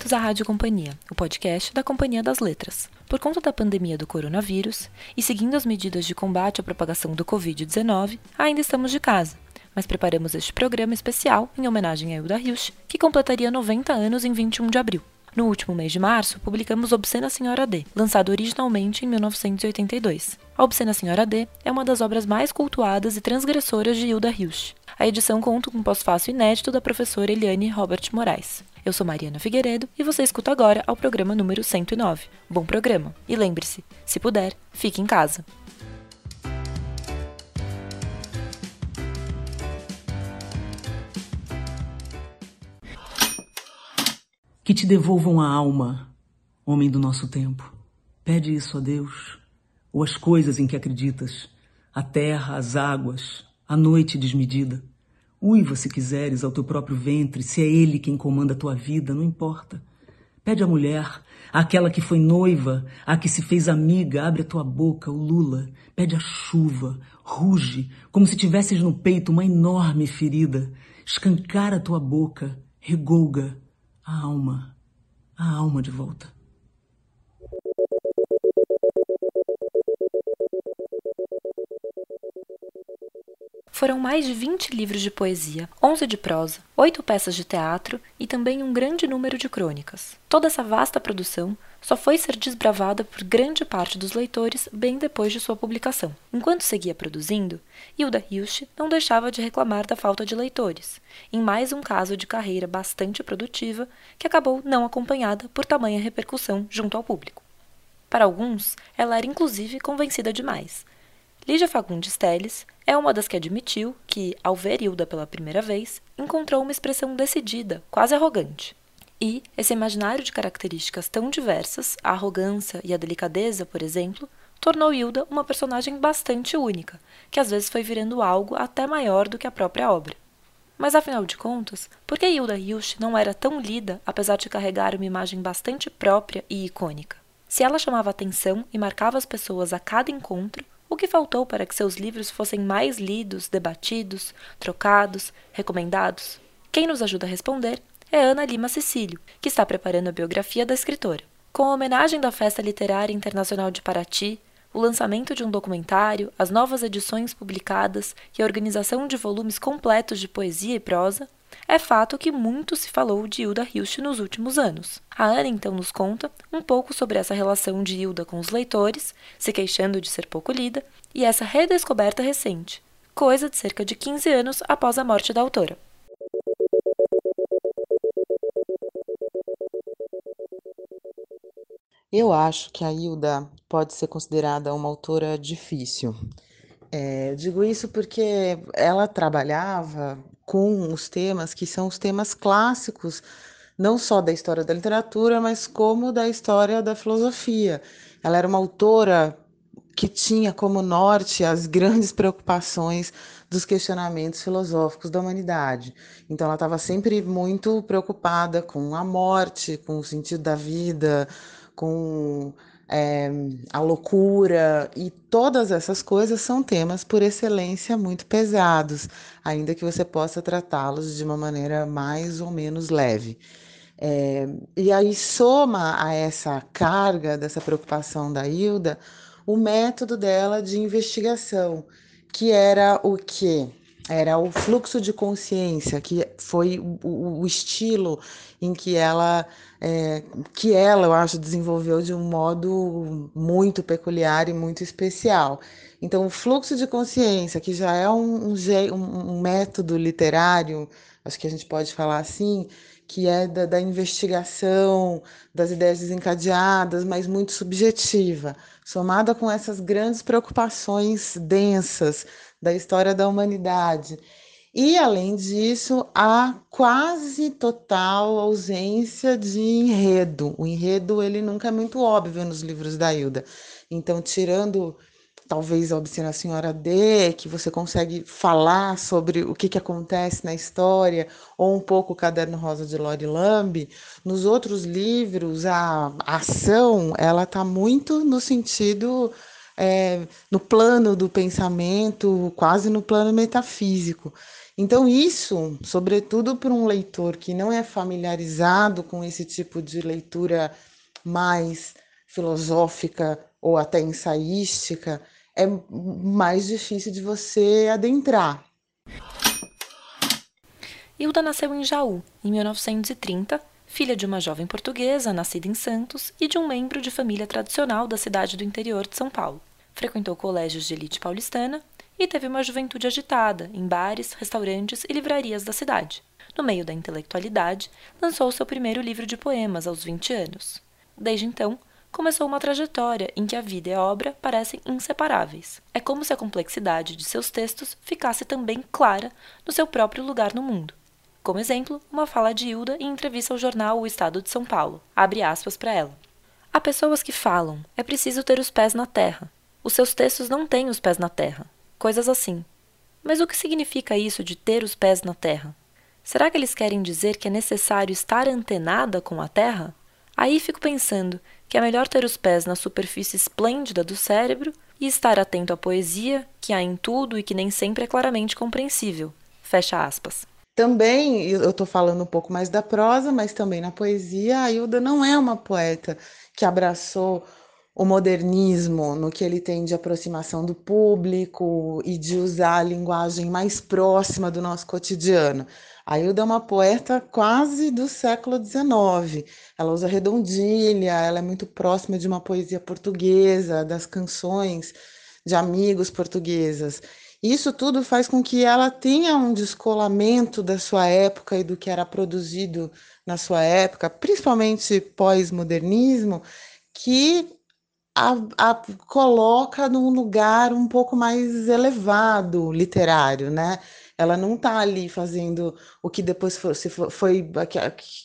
bem-vindos à Rádio Companhia, o podcast da Companhia das Letras. Por conta da pandemia do coronavírus e seguindo as medidas de combate à propagação do Covid-19, ainda estamos de casa, mas preparamos este programa especial em homenagem a Hilda Hilsch, que completaria 90 anos em 21 de abril. No último mês de março, publicamos Obscena Senhora D, lançado originalmente em 1982. A Obscena Senhora D é uma das obras mais cultuadas e transgressoras de Hilda Hilsch. A edição conta com um pós-fácil inédito da professora Eliane Robert Moraes. Eu sou Mariana Figueiredo e você escuta agora ao programa número 109. Bom programa! E lembre-se, se puder, fique em casa. Que te devolvam a alma, homem do nosso tempo. Pede isso a Deus, ou as coisas em que acreditas, a terra, as águas, a noite desmedida. Uiva, se quiseres, ao teu próprio ventre, se é ele quem comanda a tua vida, não importa. Pede à mulher, àquela que foi noiva, à que se fez amiga, abre a tua boca, o lula. Pede a chuva, ruge, como se tivesses no peito uma enorme ferida. Escancara a tua boca, regolga a alma, a alma de volta. Foram mais de 20 livros de poesia, 11 de prosa, 8 peças de teatro e também um grande número de crônicas. Toda essa vasta produção só foi ser desbravada por grande parte dos leitores bem depois de sua publicação. Enquanto seguia produzindo, Hilda Hilsch não deixava de reclamar da falta de leitores, em mais um caso de carreira bastante produtiva que acabou não acompanhada por tamanha repercussão junto ao público. Para alguns, ela era inclusive convencida demais, Lígia Fagundes Telles é uma das que admitiu que, ao ver Hilda pela primeira vez, encontrou uma expressão decidida, quase arrogante. E esse imaginário de características tão diversas, a arrogância e a delicadeza, por exemplo, tornou Hilda uma personagem bastante única, que às vezes foi virando algo até maior do que a própria obra. Mas afinal de contas, por que Hilda Hilsch não era tão lida apesar de carregar uma imagem bastante própria e icônica? Se ela chamava atenção e marcava as pessoas a cada encontro, o que faltou para que seus livros fossem mais lidos, debatidos, trocados, recomendados? Quem nos ajuda a responder é Ana Lima Cecílio, que está preparando a biografia da escritora. Com a homenagem da Festa Literária Internacional de Paraty, o lançamento de um documentário, as novas edições publicadas e a organização de volumes completos de poesia e prosa, é fato que muito se falou de Hilda Hilst nos últimos anos. A Ana então nos conta um pouco sobre essa relação de Hilda com os leitores, se queixando de ser pouco lida, e essa redescoberta recente, coisa de cerca de 15 anos após a morte da autora. Eu acho que a Hilda pode ser considerada uma autora difícil. É, digo isso porque ela trabalhava com os temas que são os temas clássicos, não só da história da literatura, mas como da história da filosofia. Ela era uma autora que tinha como norte as grandes preocupações dos questionamentos filosóficos da humanidade. Então, ela estava sempre muito preocupada com a morte, com o sentido da vida, com é, a loucura e todas essas coisas são temas por excelência muito pesados, ainda que você possa tratá-los de uma maneira mais ou menos leve. É, e aí soma a essa carga dessa preocupação da Hilda o método dela de investigação, que era o que? Era o fluxo de consciência, que foi o, o estilo em que ela é, que ela, eu acho, desenvolveu de um modo muito peculiar e muito especial. Então, o fluxo de consciência, que já é um, um, um método literário, acho que a gente pode falar assim, que é da, da, investigação, das ideias desencadeadas, mas muito subjetiva, somada com essas grandes preocupações densas da história da humanidade. E, além disso, a quase total ausência de enredo. O enredo ele nunca é muito óbvio nos livros da Hilda. Então, tirando talvez a Obscena Senhora D, que você consegue falar sobre o que, que acontece na história, ou um pouco o Caderno Rosa de Lori Lamb, nos outros livros a, a ação ela está muito no sentido é, no plano do pensamento, quase no plano metafísico. Então, isso, sobretudo para um leitor que não é familiarizado com esse tipo de leitura mais filosófica ou até ensaística, é mais difícil de você adentrar. Hilda nasceu em Jaú, em 1930, filha de uma jovem portuguesa nascida em Santos e de um membro de família tradicional da cidade do interior de São Paulo. Frequentou colégios de elite paulistana e teve uma juventude agitada em bares, restaurantes e livrarias da cidade. No meio da intelectualidade, lançou seu primeiro livro de poemas aos 20 anos. Desde então, começou uma trajetória em que a vida e a obra parecem inseparáveis. É como se a complexidade de seus textos ficasse também clara no seu próprio lugar no mundo. Como exemplo, uma fala de Hilda em entrevista ao jornal O Estado de São Paulo. Abre aspas para ela. Há pessoas que falam, é preciso ter os pés na terra. Os seus textos não têm os pés na terra. Coisas assim. Mas o que significa isso de ter os pés na terra? Será que eles querem dizer que é necessário estar antenada com a terra? Aí fico pensando que é melhor ter os pés na superfície esplêndida do cérebro e estar atento à poesia que há em tudo e que nem sempre é claramente compreensível. Fecha aspas. Também, eu estou falando um pouco mais da prosa, mas também na poesia, a Hilda não é uma poeta que abraçou o modernismo no que ele tem de aproximação do público e de usar a linguagem mais próxima do nosso cotidiano. A Hilda é uma poeta quase do século XIX. Ela usa redondilha, ela é muito próxima de uma poesia portuguesa, das canções de amigos portuguesas. Isso tudo faz com que ela tenha um descolamento da sua época e do que era produzido na sua época, principalmente pós-modernismo, que a, a, coloca num lugar um pouco mais elevado literário, né? Ela não está ali fazendo o que depois foi, foi que,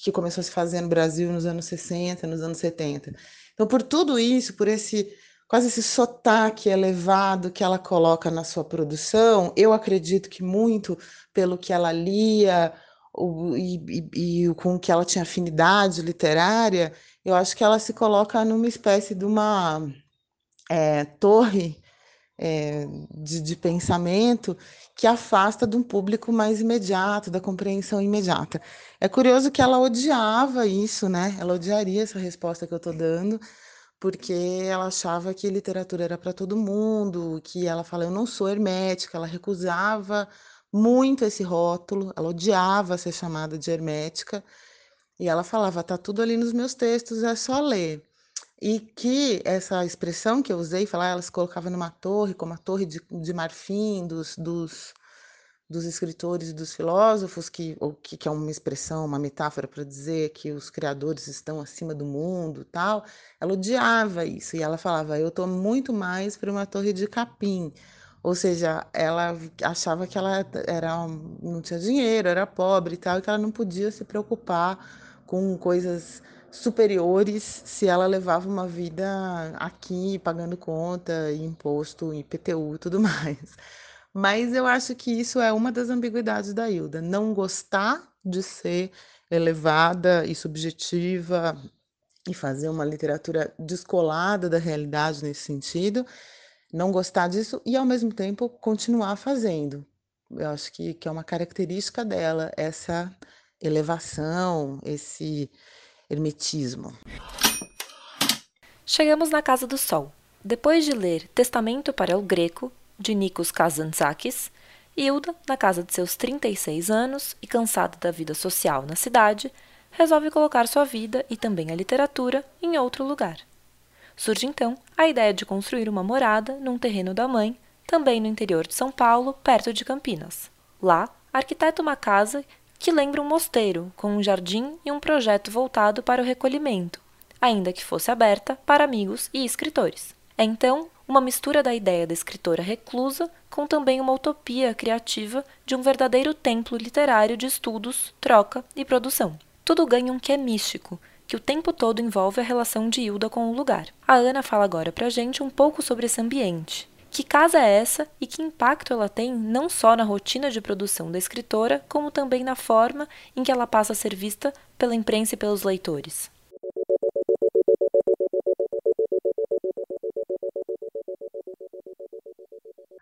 que começou a se fazer no Brasil nos anos 60, nos anos 70. Então, por tudo isso, por esse quase esse sotaque elevado que ela coloca na sua produção, eu acredito que muito pelo que ela lia o, e, e, e com que ela tinha afinidade literária, eu acho que ela se coloca numa espécie de uma é, torre é, de, de, pensamento que afasta de um público mais imediato, da compreensão imediata. É curioso que ela odiava isso, né? Ela odiaria essa resposta que eu estou dando, porque ela achava que literatura era para todo mundo, que ela fala, eu não sou hermética, ela recusava muito esse rótulo, ela odiava ser chamada de hermética, e ela falava, tá tudo ali nos meus textos, é só ler. E que essa expressão que eu usei, falar, ela se colocava numa torre, como a torre de, de marfim dos, dos, dos escritores e dos filósofos, que, ou que, que é uma expressão, uma metáfora para dizer que os criadores estão acima do mundo tal, ela odiava isso. E ela falava, eu estou muito mais para uma torre de capim. Ou seja, ela achava que ela era, não tinha dinheiro, era pobre e tal, e que ela não podia se preocupar com coisas superiores se ela levava uma vida aqui pagando conta, imposto, IPTU tudo mais. Mas eu acho que isso é uma das ambiguidades da Hilda, não gostar de ser elevada e subjetiva e fazer uma literatura descolada da realidade nesse sentido, não gostar disso e ao mesmo tempo continuar fazendo. Eu acho que, que é uma característica dela, essa elevação, esse hermetismo. Chegamos na Casa do Sol. Depois de ler Testamento para o Greco, de Nikos Kazantzakis, Hilda, na casa de seus 36 anos e cansada da vida social na cidade, resolve colocar sua vida e também a literatura em outro lugar. Surge então a ideia de construir uma morada num terreno da mãe, também no interior de São Paulo, perto de Campinas. Lá, arquiteta uma casa que lembra um mosteiro, com um jardim e um projeto voltado para o recolhimento, ainda que fosse aberta para amigos e escritores. É então uma mistura da ideia da escritora reclusa com também uma utopia criativa de um verdadeiro templo literário de estudos, troca e produção. Tudo ganha um quê místico, que o tempo todo envolve a relação de Hilda com o lugar. A Ana fala agora pra gente um pouco sobre esse ambiente, que casa é essa e que impacto ela tem não só na rotina de produção da escritora, como também na forma em que ela passa a ser vista pela imprensa e pelos leitores?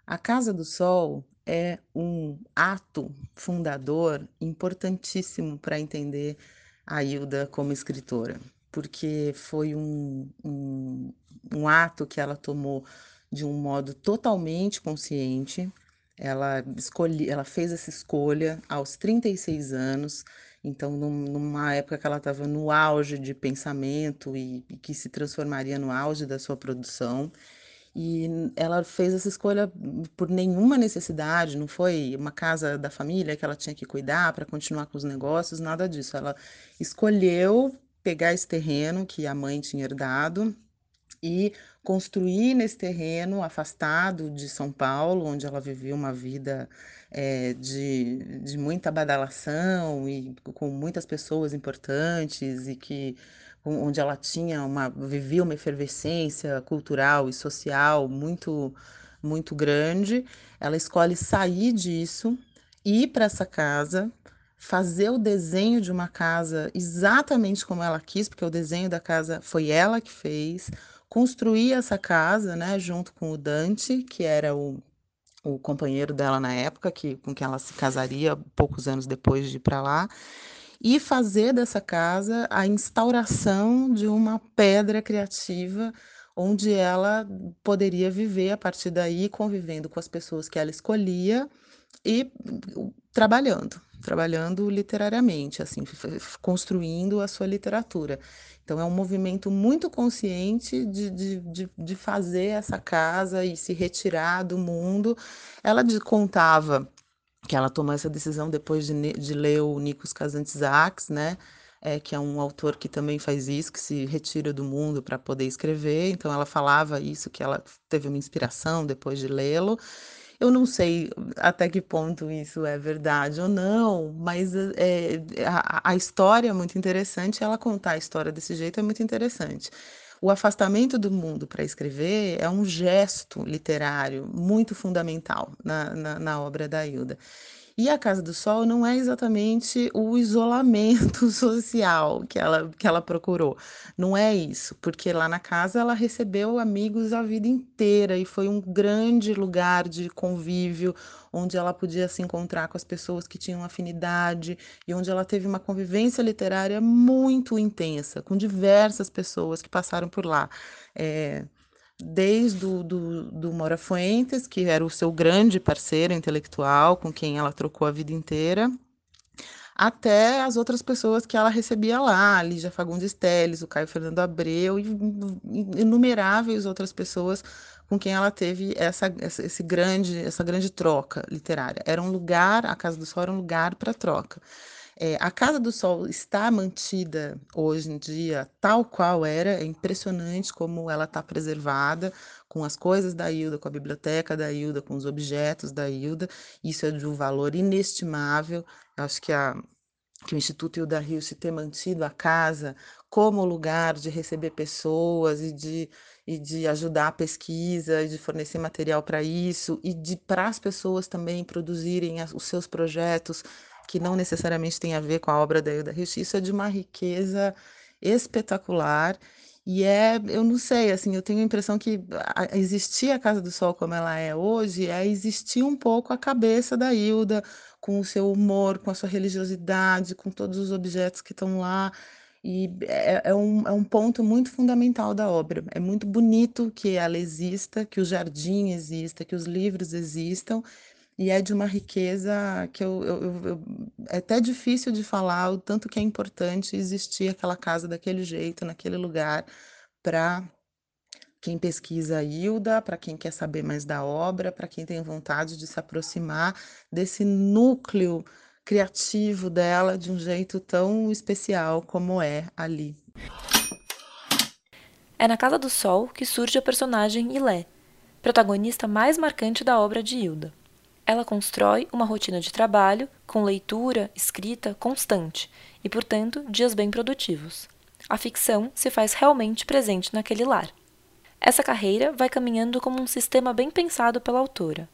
A Casa do Sol é um ato fundador importantíssimo para entender a Hilda como escritora, porque foi um, um, um ato que ela tomou de um modo totalmente consciente. Ela escolhe, ela fez essa escolha aos 36 anos, então num, numa época que ela estava no auge de pensamento e, e que se transformaria no auge da sua produção. E ela fez essa escolha por nenhuma necessidade, não foi uma casa da família que ela tinha que cuidar para continuar com os negócios, nada disso. Ela escolheu pegar esse terreno que a mãe tinha herdado e construir nesse terreno afastado de São Paulo, onde ela vivia uma vida é, de, de muita badalação e com muitas pessoas importantes e que onde ela tinha uma vivia uma efervescência cultural e social muito muito grande, ela escolhe sair disso, ir para essa casa, fazer o desenho de uma casa exatamente como ela quis, porque o desenho da casa foi ela que fez, construir essa casa, né, junto com o Dante, que era o, o companheiro dela na época, que com quem ela se casaria poucos anos depois de ir para lá e fazer dessa casa a instauração de uma pedra criativa onde ela poderia viver a partir daí, convivendo com as pessoas que ela escolhia e trabalhando, trabalhando literariamente, assim, construindo a sua literatura. Então, é um movimento muito consciente de, de, de, de fazer essa casa e se retirar do mundo. Ela contava que ela tomou essa decisão depois de, de ler o Nikos Kazantzakis, né? É, que é um autor que também faz isso, que se retira do mundo para poder escrever. Então ela falava isso, que ela teve uma inspiração depois de lê-lo. Eu não sei até que ponto isso é verdade ou não, mas é, a, a história é muito interessante. Ela contar a história desse jeito é muito interessante. O afastamento do mundo para escrever é um gesto literário muito fundamental na, na, na obra da Hilda. E a Casa do Sol não é exatamente o isolamento social que ela, que ela procurou. Não é isso, porque lá na casa ela recebeu amigos a vida inteira e foi um grande lugar de convívio, onde ela podia se encontrar com as pessoas que tinham afinidade e onde ela teve uma convivência literária muito intensa, com diversas pessoas que passaram por lá. É, desde o do, do Mora Fuentes, que era o seu grande parceiro intelectual, com quem ela trocou a vida inteira, até as outras pessoas que ela recebia lá, a Lígia Fagundes Telles, o Caio Fernando Abreu e inumeráveis outras pessoas com quem ela teve essa, esse grande, essa grande troca literária. Era um lugar, a Casa do Sol era um lugar para troca. É, a Casa do Sol está mantida hoje em dia tal qual era, é impressionante como ela está preservada, com as coisas da Hilda, com a biblioteca da Hilda, com os objetos da Hilda. Isso é de um valor inestimável. Eu acho que a, que o Instituto Hilda se ter mantido a casa como lugar de receber pessoas e de, e de ajudar a pesquisa e de fornecer material para isso e de para as pessoas também produzirem as, os seus projetos que não necessariamente tem a ver com a obra da Hilda Hirsch, isso é de uma riqueza espetacular. E é, eu não sei, assim, eu tenho a impressão que existir a Casa do Sol como ela é hoje é existir um pouco a cabeça da Hilda, com o seu humor, com a sua religiosidade, com todos os objetos que estão lá. E é, é, um, é um ponto muito fundamental da obra. É muito bonito que ela exista, que o jardim exista, que os livros existam, e é de uma riqueza que eu, eu, eu, é até difícil de falar o tanto que é importante existir aquela casa daquele jeito, naquele lugar, para quem pesquisa a Hilda, para quem quer saber mais da obra, para quem tem vontade de se aproximar desse núcleo criativo dela de um jeito tão especial como é ali. É na Casa do Sol que surge a personagem Ilé, protagonista mais marcante da obra de Hilda. Ela constrói uma rotina de trabalho com leitura, escrita constante e, portanto, dias bem produtivos. A ficção se faz realmente presente naquele lar. Essa carreira vai caminhando como um sistema bem pensado pela autora.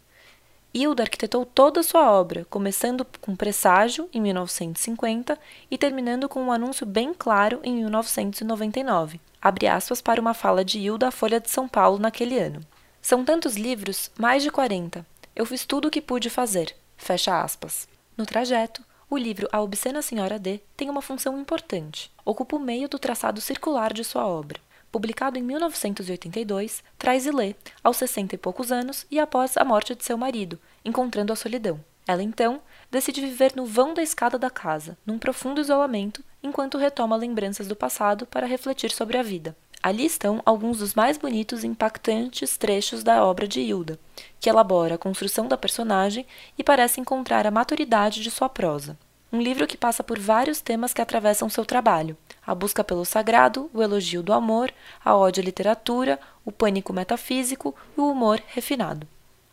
Hilda arquitetou toda a sua obra, começando com Presságio, em 1950, e terminando com um anúncio bem claro em 1999, abre aspas para uma fala de Hilda à Folha de São Paulo naquele ano. São tantos livros, mais de 40. Eu fiz tudo o que pude fazer. Fecha aspas. No trajeto, o livro A Obscena Senhora D tem uma função importante. Ocupa o meio do traçado circular de sua obra. Publicado em 1982, traz Ilê, aos 60 e poucos anos e após a morte de seu marido, encontrando a solidão. Ela então decide viver no vão da escada da casa, num profundo isolamento, enquanto retoma lembranças do passado para refletir sobre a vida. Ali estão alguns dos mais bonitos e impactantes trechos da obra de Hilda, que elabora a construção da personagem e parece encontrar a maturidade de sua prosa. Um livro que passa por vários temas que atravessam seu trabalho: a busca pelo sagrado, o elogio do amor, a ódio à literatura, o pânico metafísico e o humor refinado.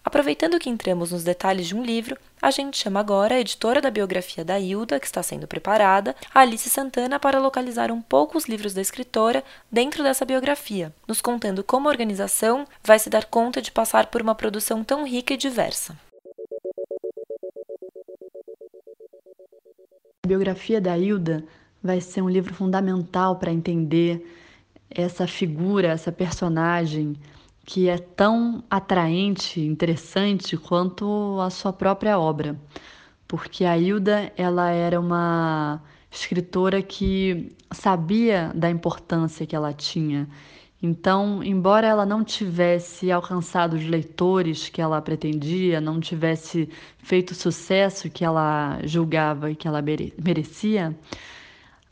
Aproveitando que entramos nos detalhes de um livro, a gente chama agora a editora da biografia da Hilda, que está sendo preparada, Alice Santana, para localizar um pouco os livros da escritora dentro dessa biografia, nos contando como a organização vai se dar conta de passar por uma produção tão rica e diversa. A biografia da Hilda vai ser um livro fundamental para entender essa figura, essa personagem que é tão atraente, interessante quanto a sua própria obra, porque a Hilda ela era uma escritora que sabia da importância que ela tinha. Então, embora ela não tivesse alcançado os leitores que ela pretendia, não tivesse feito o sucesso que ela julgava e que ela merecia,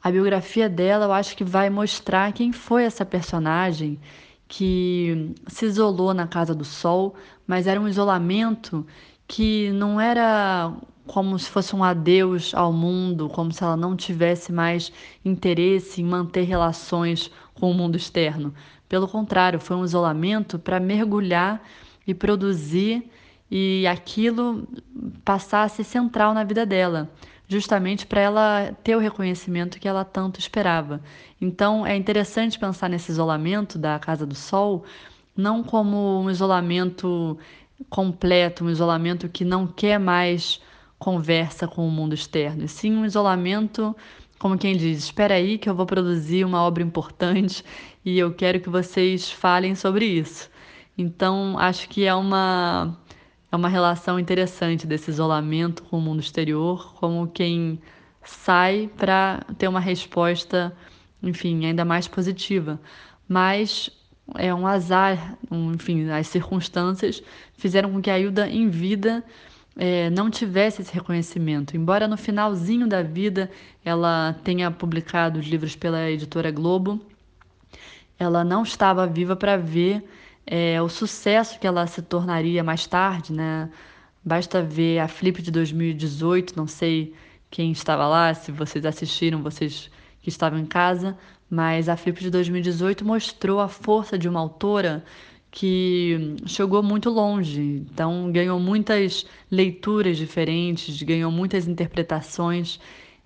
a biografia dela eu acho que vai mostrar quem foi essa personagem que se isolou na Casa do Sol, mas era um isolamento que não era como se fosse um adeus ao mundo, como se ela não tivesse mais interesse em manter relações com o mundo externo. Pelo contrário, foi um isolamento para mergulhar e produzir e aquilo ser central na vida dela justamente para ela ter o reconhecimento que ela tanto esperava. Então é interessante pensar nesse isolamento da Casa do Sol não como um isolamento completo, um isolamento que não quer mais conversa com o mundo externo, e sim um isolamento como quem diz, espera aí que eu vou produzir uma obra importante e eu quero que vocês falem sobre isso. Então, acho que é uma é uma relação interessante desse isolamento com o mundo exterior, como quem sai para ter uma resposta, enfim, ainda mais positiva. Mas é um azar, um, enfim, as circunstâncias fizeram com que a Hilda em vida é, não tivesse esse reconhecimento. Embora no finalzinho da vida ela tenha publicado os livros pela editora Globo, ela não estava viva para ver é, o sucesso que ela se tornaria mais tarde, né? Basta ver a Flip de 2018, não sei quem estava lá, se vocês assistiram, vocês que estavam em casa, mas a Flip de 2018 mostrou a força de uma autora que chegou muito longe, então ganhou muitas leituras diferentes, ganhou muitas interpretações.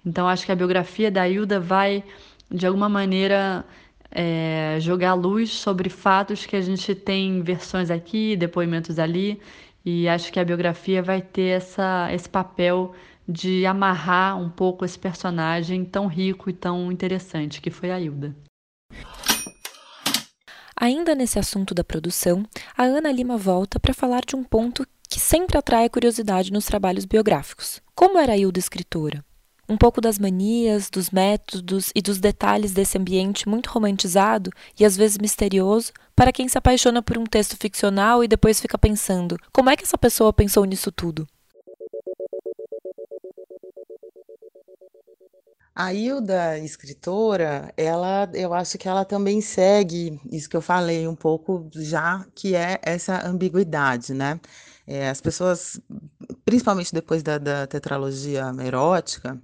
Então acho que a biografia da Hilda vai de alguma maneira é, jogar luz sobre fatos que a gente tem versões aqui, depoimentos ali, e acho que a biografia vai ter essa, esse papel de amarrar um pouco esse personagem tão rico e tão interessante que foi a Hilda. Ainda nesse assunto da produção, a Ana Lima volta para falar de um ponto que sempre atrai a curiosidade nos trabalhos biográficos. Como era a Hilda escritora? Um pouco das manias, dos métodos e dos detalhes desse ambiente muito romantizado e às vezes misterioso para quem se apaixona por um texto ficcional e depois fica pensando: como é que essa pessoa pensou nisso tudo? A Hilda, escritora, ela, eu acho que ela também segue isso que eu falei um pouco já, que é essa ambiguidade, né? É, as pessoas, principalmente depois da, da tetralogia erótica,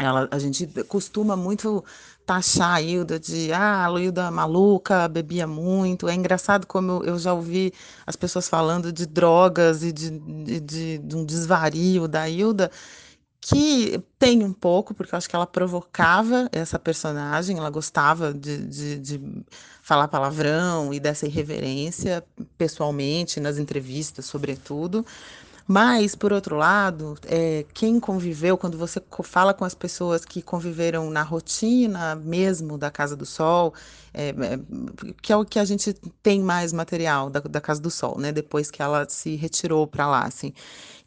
ela, a gente costuma muito taxar a Hilda de ah, a Hilda maluca, bebia muito. É engraçado como eu já ouvi as pessoas falando de drogas e de, de, de, de um desvario da Hilda, que tem um pouco, porque eu acho que ela provocava essa personagem, ela gostava de, de, de falar palavrão e dessa irreverência, pessoalmente, nas entrevistas, sobretudo. Mas, por outro lado, é, quem conviveu, quando você fala com as pessoas que conviveram na rotina mesmo da Casa do Sol, é, é, que é o que a gente tem mais material da, da Casa do Sol, né? Depois que ela se retirou para lá, assim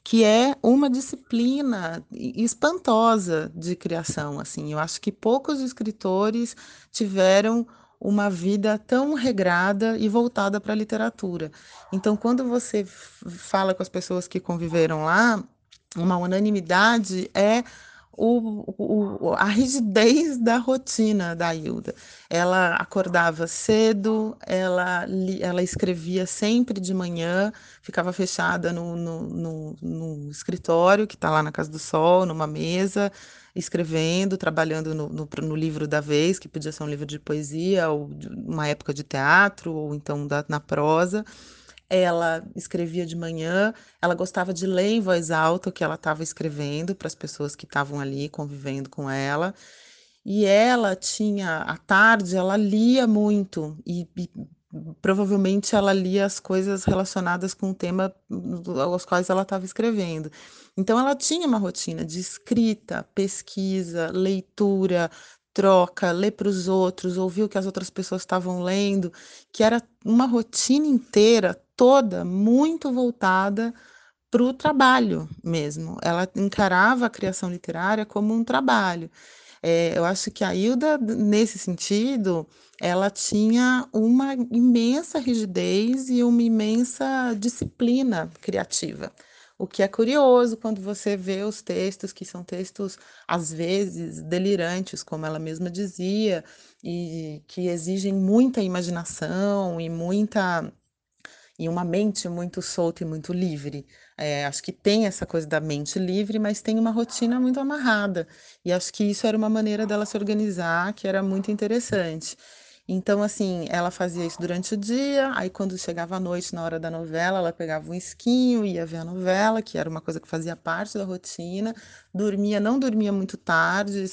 que é uma disciplina espantosa de criação, assim. Eu acho que poucos escritores tiveram uma vida tão regrada e voltada para a literatura. Então, quando você fala com as pessoas que conviveram lá, uma unanimidade é o, o, a rigidez da rotina da Hilda. Ela acordava cedo, ela, ela escrevia sempre de manhã, ficava fechada no, no, no, no escritório, que está lá na Casa do Sol, numa mesa, escrevendo, trabalhando no, no, no, livro da vez, que podia ser um livro de poesia, ou de uma época de teatro, ou então da, na prosa ela escrevia de manhã, ela gostava de ler em voz alta o que ela estava escrevendo para as pessoas que estavam ali convivendo com ela. E ela tinha, à tarde, ela lia muito e, e provavelmente ela lia as coisas relacionadas com o tema aos quais ela estava escrevendo. Então ela tinha uma rotina de escrita, pesquisa, leitura, troca, ler para os outros, ouvir o que as outras pessoas estavam lendo, que era uma rotina inteira, toda, muito voltada para o trabalho mesmo. Ela encarava a criação literária como um trabalho. É, eu acho que a Hilda, nesse sentido, ela tinha uma imensa rigidez e uma imensa disciplina criativa. O que é curioso quando você vê os textos, que são textos, às vezes, delirantes, como ela mesma dizia, e que exigem muita imaginação e muita. E uma mente muito solta e muito livre. É, acho que tem essa coisa da mente livre, mas tem uma rotina muito amarrada. E acho que isso era uma maneira dela se organizar que era muito interessante. Então, assim, ela fazia isso durante o dia, aí quando chegava à noite, na hora da novela, ela pegava um esquinho, ia ver a novela, que era uma coisa que fazia parte da rotina, dormia, não dormia muito tarde.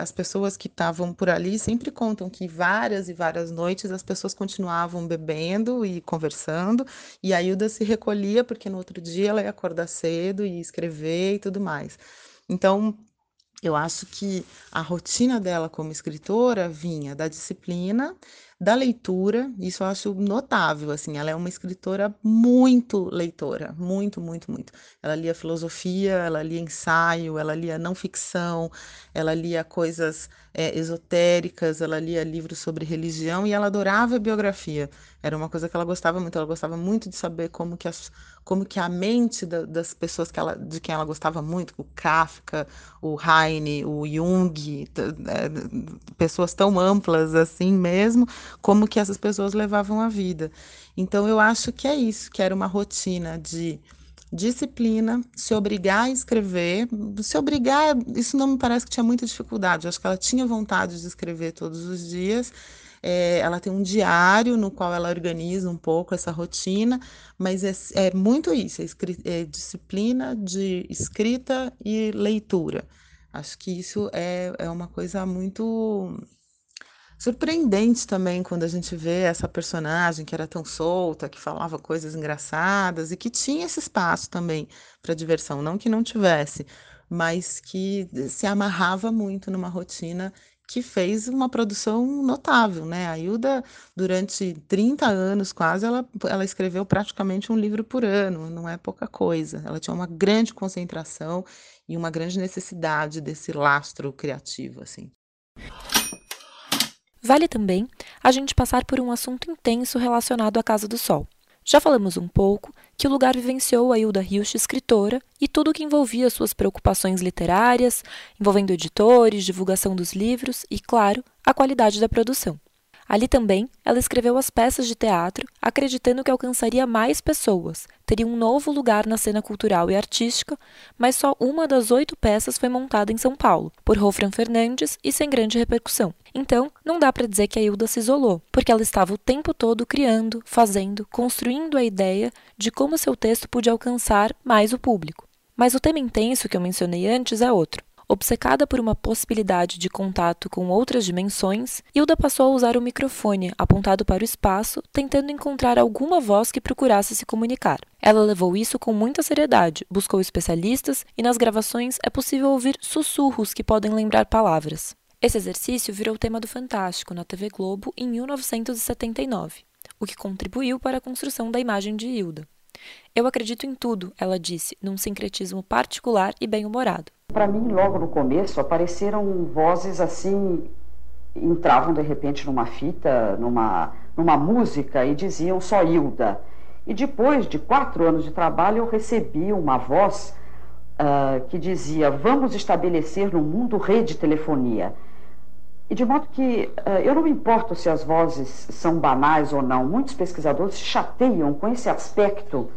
As pessoas que estavam por ali sempre contam que várias e várias noites as pessoas continuavam bebendo e conversando, e a Hilda se recolhia, porque no outro dia ela ia acordar cedo e escrever e tudo mais. Então, eu acho que a rotina dela como escritora vinha da disciplina, da leitura, isso eu acho notável, assim, ela é uma escritora muito leitora, muito, muito, muito. Ela lia filosofia, ela lia ensaio, ela lia não ficção, ela lia coisas é, esotéricas, ela lia livros sobre religião e ela adorava biografia. Era uma coisa que ela gostava muito, ela gostava muito de saber como que, as, como que a mente da, das pessoas que ela, de quem ela gostava muito, o Kafka, o Heine, o Jung, é, pessoas tão amplas assim mesmo, como que essas pessoas levavam a vida. Então eu acho que é isso, que era uma rotina de disciplina, se obrigar a escrever, se obrigar, isso não me parece que tinha muita dificuldade, eu acho que ela tinha vontade de escrever todos os dias. É, ela tem um diário no qual ela organiza um pouco essa rotina, mas é, é muito isso, é, é disciplina de escrita e leitura. Acho que isso é, é uma coisa muito surpreendente também quando a gente vê essa personagem que era tão solta, que falava coisas engraçadas e que tinha esse espaço também para diversão, não que não tivesse, mas que se amarrava muito numa rotina que fez uma produção notável, né? A Hilda, durante 30 anos quase, ela, ela escreveu praticamente um livro por ano, não é pouca coisa. Ela tinha uma grande concentração e uma grande necessidade desse lastro criativo, assim. Vale também a gente passar por um assunto intenso relacionado à Casa do Sol. Já falamos um pouco que o lugar vivenciou a Hilda Hilsch escritora e tudo o que envolvia suas preocupações literárias, envolvendo editores, divulgação dos livros e, claro, a qualidade da produção. Ali também, ela escreveu as peças de teatro, acreditando que alcançaria mais pessoas, teria um novo lugar na cena cultural e artística, mas só uma das oito peças foi montada em São Paulo, por Wolfram Fernandes e sem grande repercussão. Então, não dá para dizer que a Hilda se isolou, porque ela estava o tempo todo criando, fazendo, construindo a ideia de como seu texto podia alcançar mais o público. Mas o tema intenso que eu mencionei antes é outro. Obcecada por uma possibilidade de contato com outras dimensões, Hilda passou a usar o microfone apontado para o espaço, tentando encontrar alguma voz que procurasse se comunicar. Ela levou isso com muita seriedade, buscou especialistas e nas gravações é possível ouvir sussurros que podem lembrar palavras. Esse exercício virou tema do Fantástico na TV Globo em 1979, o que contribuiu para a construção da imagem de Hilda. Eu acredito em tudo, ela disse, num sincretismo particular e bem-humorado. Para mim, logo no começo, apareceram vozes assim, entravam de repente numa fita, numa, numa música e diziam só Hilda. E depois de quatro anos de trabalho, eu recebi uma voz uh, que dizia: Vamos estabelecer no mundo rede de telefonia. E de modo que uh, eu não me importo se as vozes são banais ou não. Muitos pesquisadores se chateiam com esse aspecto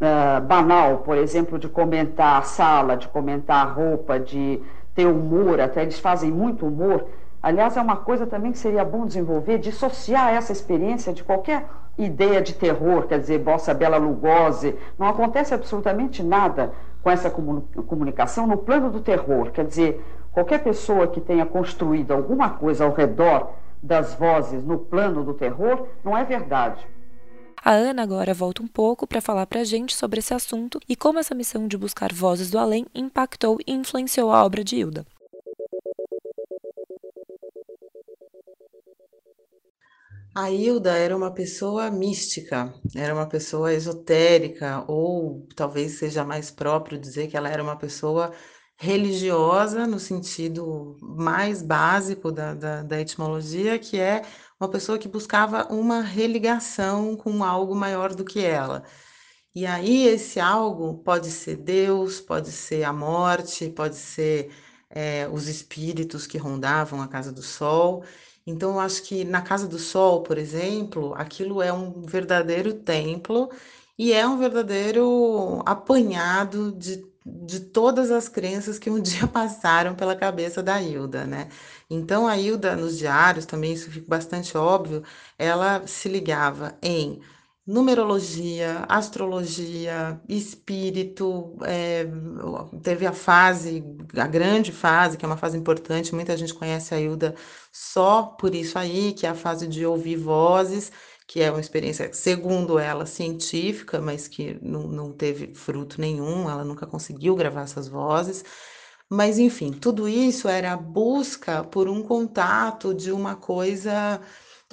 uh, banal, por exemplo, de comentar a sala, de comentar a roupa, de ter humor, até eles fazem muito humor. Aliás, é uma coisa também que seria bom desenvolver, dissociar essa experiência de qualquer ideia de terror, quer dizer, Bossa Bela Lugosi. Não acontece absolutamente nada com essa comunicação no plano do terror, quer dizer, qualquer pessoa que tenha construído alguma coisa ao redor das vozes no plano do terror, não é verdade. A Ana agora volta um pouco para falar para a gente sobre esse assunto e como essa missão de buscar vozes do além impactou e influenciou a obra de Hilda. A Hilda era uma pessoa mística, era uma pessoa esotérica, ou talvez seja mais próprio dizer que ela era uma pessoa religiosa, no sentido mais básico da, da, da etimologia, que é uma pessoa que buscava uma religação com algo maior do que ela. E aí, esse algo pode ser Deus, pode ser a morte, pode ser é, os espíritos que rondavam a Casa do Sol. Então, eu acho que na Casa do Sol, por exemplo, aquilo é um verdadeiro templo e é um verdadeiro apanhado de de todas as crenças que um dia passaram pela cabeça da Hilda, né? Então a Hilda nos diários também isso fica bastante óbvio, ela se ligava em numerologia, astrologia, espírito, é, teve a fase, a grande fase, que é uma fase importante, muita gente conhece a Hilda só por isso aí, que é a fase de ouvir vozes, que é uma experiência, segundo ela, científica, mas que não, não teve fruto nenhum, ela nunca conseguiu gravar essas vozes. Mas, enfim, tudo isso era a busca por um contato de uma coisa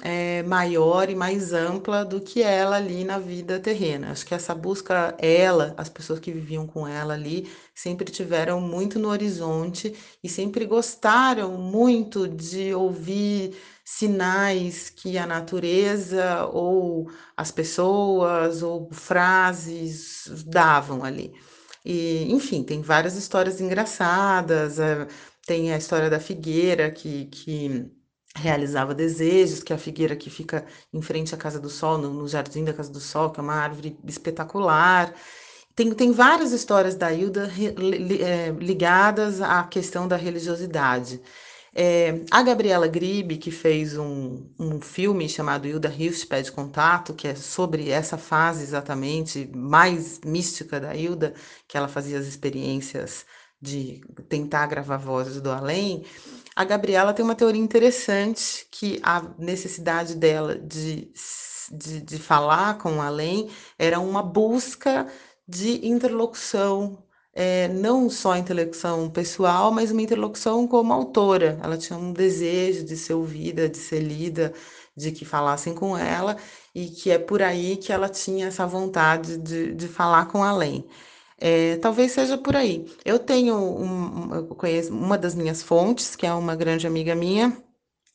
é, maior e mais ampla do que ela ali na vida terrena. Acho que essa busca, ela, as pessoas que viviam com ela ali, sempre tiveram muito no horizonte e sempre gostaram muito de ouvir sinais que a natureza ou as pessoas ou frases davam ali. E, enfim, tem várias histórias engraçadas, eh, tem a história da figueira que, que realizava desejos, que é a figueira que fica em frente à Casa do Sol, no, no Jardim da Casa do Sol, que é uma árvore espetacular. Tem, tem várias histórias da Hilda eh, ligadas à questão da religiosidade. É, a Gabriela Gribe, que fez um, um filme chamado Hilda Hilst Pede Contato, que é sobre essa fase exatamente mais mística da Hilda, que ela fazia as experiências de tentar gravar vozes do além, a Gabriela tem uma teoria interessante que a necessidade dela de, de, de falar com o além era uma busca de interlocução é, não só a interlocução pessoal, mas uma interlocução como autora. Ela tinha um desejo de ser ouvida, de ser lida, de que falassem com ela, e que é por aí que ela tinha essa vontade de, de falar com além. É, talvez seja por aí. Eu tenho um, eu conheço uma das minhas fontes, que é uma grande amiga minha.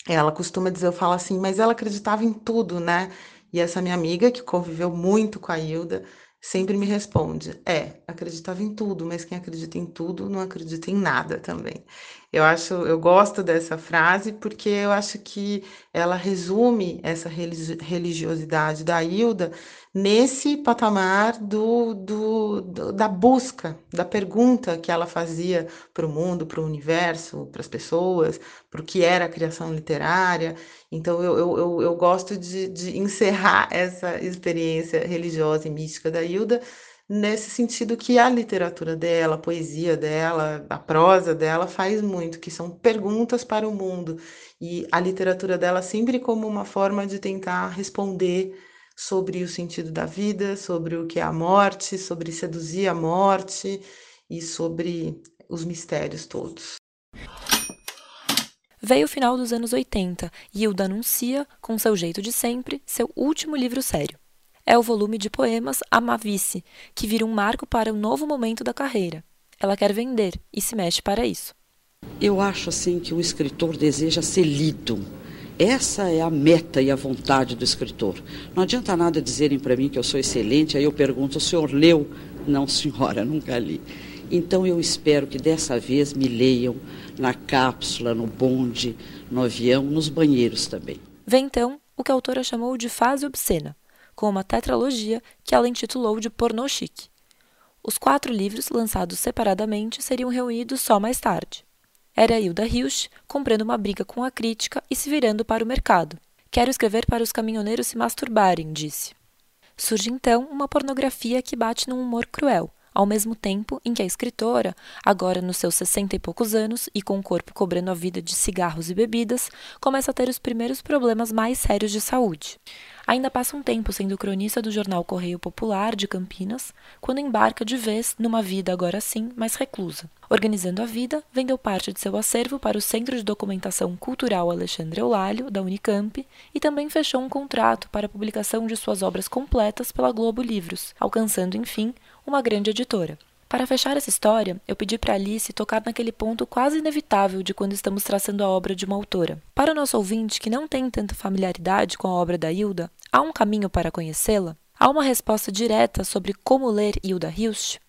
Ela costuma dizer, eu falo assim, mas ela acreditava em tudo, né? E essa minha amiga, que conviveu muito com a Hilda, sempre me responde: é, acreditava em tudo, mas quem acredita em tudo não acredita em nada também. Eu acho, eu gosto dessa frase porque eu acho que ela resume essa religiosidade da Hilda nesse patamar do, do, do da busca, da pergunta que ela fazia para o mundo, para o universo, para as pessoas, para o que era a criação literária. Então, eu, eu, eu gosto de, de encerrar essa experiência religiosa e mística da Hilda nesse sentido que a literatura dela, a poesia dela, a prosa dela faz muito, que são perguntas para o mundo. E a literatura dela sempre como uma forma de tentar responder sobre o sentido da vida, sobre o que é a morte, sobre seduzir a morte e sobre os mistérios todos. Veio o final dos anos 80 e Hilda anuncia, com seu jeito de sempre, seu último livro sério é o volume de poemas Amavice, que vira um marco para um novo momento da carreira. Ela quer vender e se mexe para isso. Eu acho assim que o escritor deseja ser lido. Essa é a meta e a vontade do escritor. Não adianta nada dizerem para mim que eu sou excelente, aí eu pergunto: o senhor leu? Não, senhora, nunca li. Então eu espero que dessa vez me leiam na cápsula, no bonde, no avião, nos banheiros também. Vem então o que a autora chamou de fase obscena com uma tetralogia que ela intitulou de Pornô Chique. Os quatro livros, lançados separadamente, seriam reunidos só mais tarde. Era Hilda Hilsch comprando uma briga com a crítica e se virando para o mercado. Quero escrever para os caminhoneiros se masturbarem, disse. Surge então uma pornografia que bate num humor cruel, ao mesmo tempo em que a escritora, agora nos seus sessenta e poucos anos e com o corpo cobrando a vida de cigarros e bebidas, começa a ter os primeiros problemas mais sérios de saúde. Ainda passa um tempo sendo cronista do jornal Correio Popular de Campinas, quando embarca de vez numa vida agora sim mais reclusa. Organizando a vida, vendeu parte de seu acervo para o Centro de Documentação Cultural Alexandre Eulalio, da Unicamp, e também fechou um contrato para a publicação de suas obras completas pela Globo Livros, alcançando, enfim, uma grande editora. Para fechar essa história, eu pedi para Alice tocar naquele ponto quase inevitável de quando estamos traçando a obra de uma autora. Para o nosso ouvinte que não tem tanta familiaridade com a obra da Hilda, há um caminho para conhecê-la? Há uma resposta direta sobre como ler Hilda Hilst?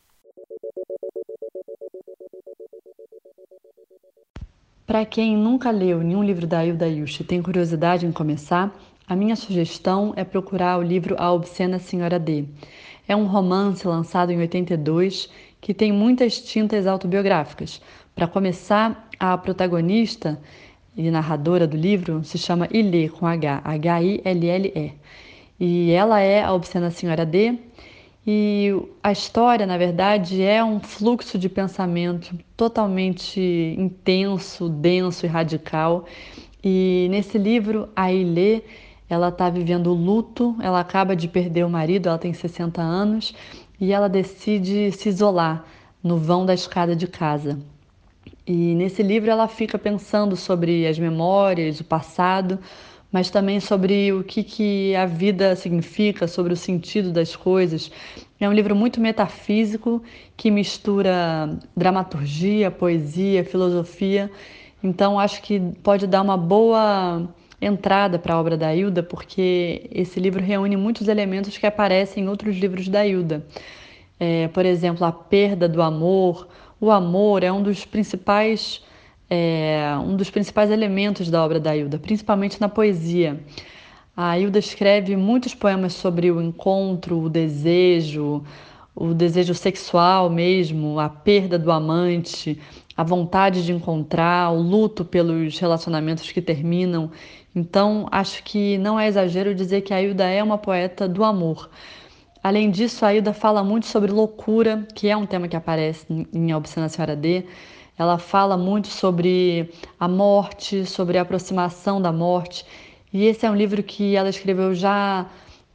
Para quem nunca leu nenhum livro da Hilda Hilst e tem curiosidade em começar, a minha sugestão é procurar o livro A Obscena Senhora D. É um romance lançado em 82 que tem muitas tintas autobiográficas. Para começar, a protagonista e narradora do livro se chama Ilê, com H, H-I-L-L-E. E ela é a obscena senhora D. E a história, na verdade, é um fluxo de pensamento totalmente intenso, denso e radical. E nesse livro, a Ilê, ela está vivendo luto, ela acaba de perder o marido, ela tem 60 anos, e ela decide se isolar no vão da escada de casa. E nesse livro ela fica pensando sobre as memórias, o passado, mas também sobre o que, que a vida significa, sobre o sentido das coisas. É um livro muito metafísico que mistura dramaturgia, poesia, filosofia. Então acho que pode dar uma boa entrada para a obra da Hilda, porque esse livro reúne muitos elementos que aparecem em outros livros da Hilda. É, por exemplo, a perda do amor. O amor é um dos principais é, um dos principais elementos da obra da Hilda, principalmente na poesia. A Hilda escreve muitos poemas sobre o encontro, o desejo, o desejo sexual mesmo, a perda do amante, a vontade de encontrar, o luto pelos relacionamentos que terminam. Então, acho que não é exagero dizer que a Hilda é uma poeta do amor. Além disso, a Hilda fala muito sobre loucura, que é um tema que aparece em A Obscena Senhora D. Ela fala muito sobre a morte, sobre a aproximação da morte. E esse é um livro que ela escreveu já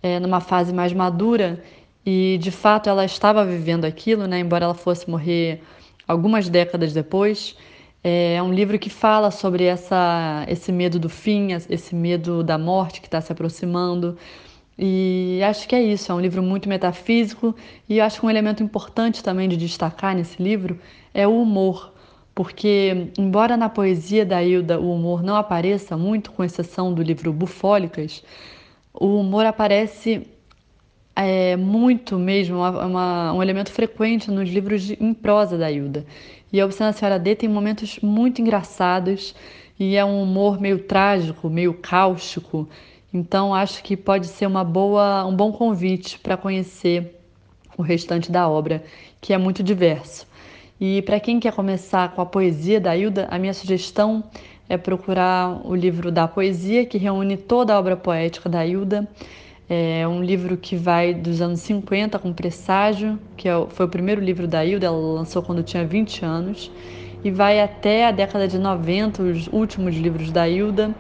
é, numa fase mais madura e, de fato, ela estava vivendo aquilo, né? embora ela fosse morrer algumas décadas depois. É um livro que fala sobre essa, esse medo do fim, esse medo da morte que está se aproximando. E acho que é isso, é um livro muito metafísico e acho que um elemento importante também de destacar nesse livro é o humor, porque embora na poesia da Hilda o humor não apareça muito, com exceção do livro Bufólicas, o humor aparece é, muito mesmo, uma, uma, um elemento frequente nos livros de, em prosa da Hilda. E a Obscena Senhora D tem momentos muito engraçados e é um humor meio trágico, meio cáustico. Então acho que pode ser uma boa, um bom convite para conhecer o restante da obra, que é muito diverso. E para quem quer começar com a poesia da Hilda, a minha sugestão é procurar o livro da poesia, que reúne toda a obra poética da Hilda. É um livro que vai dos anos 50 com Presságio, que é foi o primeiro livro da Hilda, ela lançou quando tinha 20 anos, e vai até a década de 90, os últimos livros da Hilda.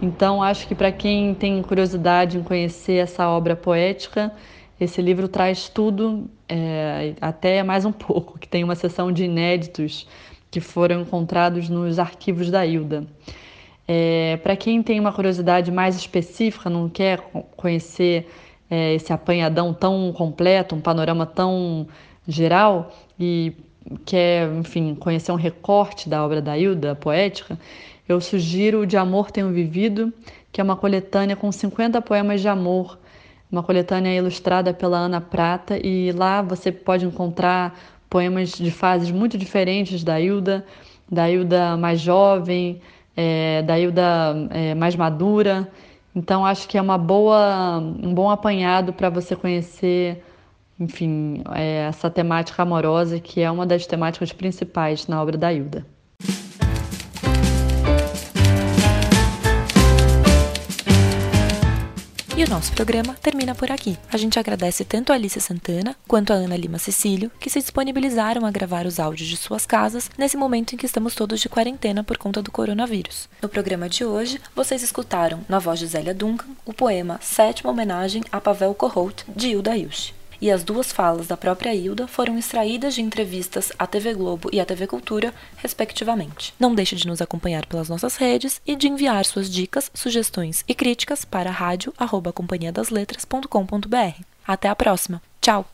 Então, acho que para quem tem curiosidade em conhecer essa obra poética, esse livro traz tudo, é, até mais um pouco, que tem uma seção de inéditos que foram encontrados nos arquivos da Hilda. É, Para quem tem uma curiosidade mais específica, não quer conhecer é, esse apanhadão tão completo, um panorama tão geral e quer, enfim, conhecer um recorte da obra da Hilda, poética, eu sugiro o De Amor Tenho Vivido, que é uma coletânea com 50 poemas de amor, uma coletânea ilustrada pela Ana Prata, e lá você pode encontrar poemas de fases muito diferentes da Hilda, da Hilda mais jovem, é, da Hilda é, mais madura. Então acho que é uma boa, um bom apanhado para você conhecer, enfim, é, essa temática amorosa que é uma das temáticas principais na obra da Hilda. E o nosso programa termina por aqui. A gente agradece tanto a Alice Santana quanto a Ana Lima Cecílio, que se disponibilizaram a gravar os áudios de suas casas nesse momento em que estamos todos de quarentena por conta do coronavírus. No programa de hoje, vocês escutaram, na voz de Zélia Duncan, o poema Sétima Homenagem a Pavel Kohout, de Hilda Ilch e as duas falas da própria Hilda foram extraídas de entrevistas à TV Globo e à TV Cultura, respectivamente. Não deixe de nos acompanhar pelas nossas redes e de enviar suas dicas, sugestões e críticas para rádio@companhiadasletras.com.br. Até a próxima. Tchau.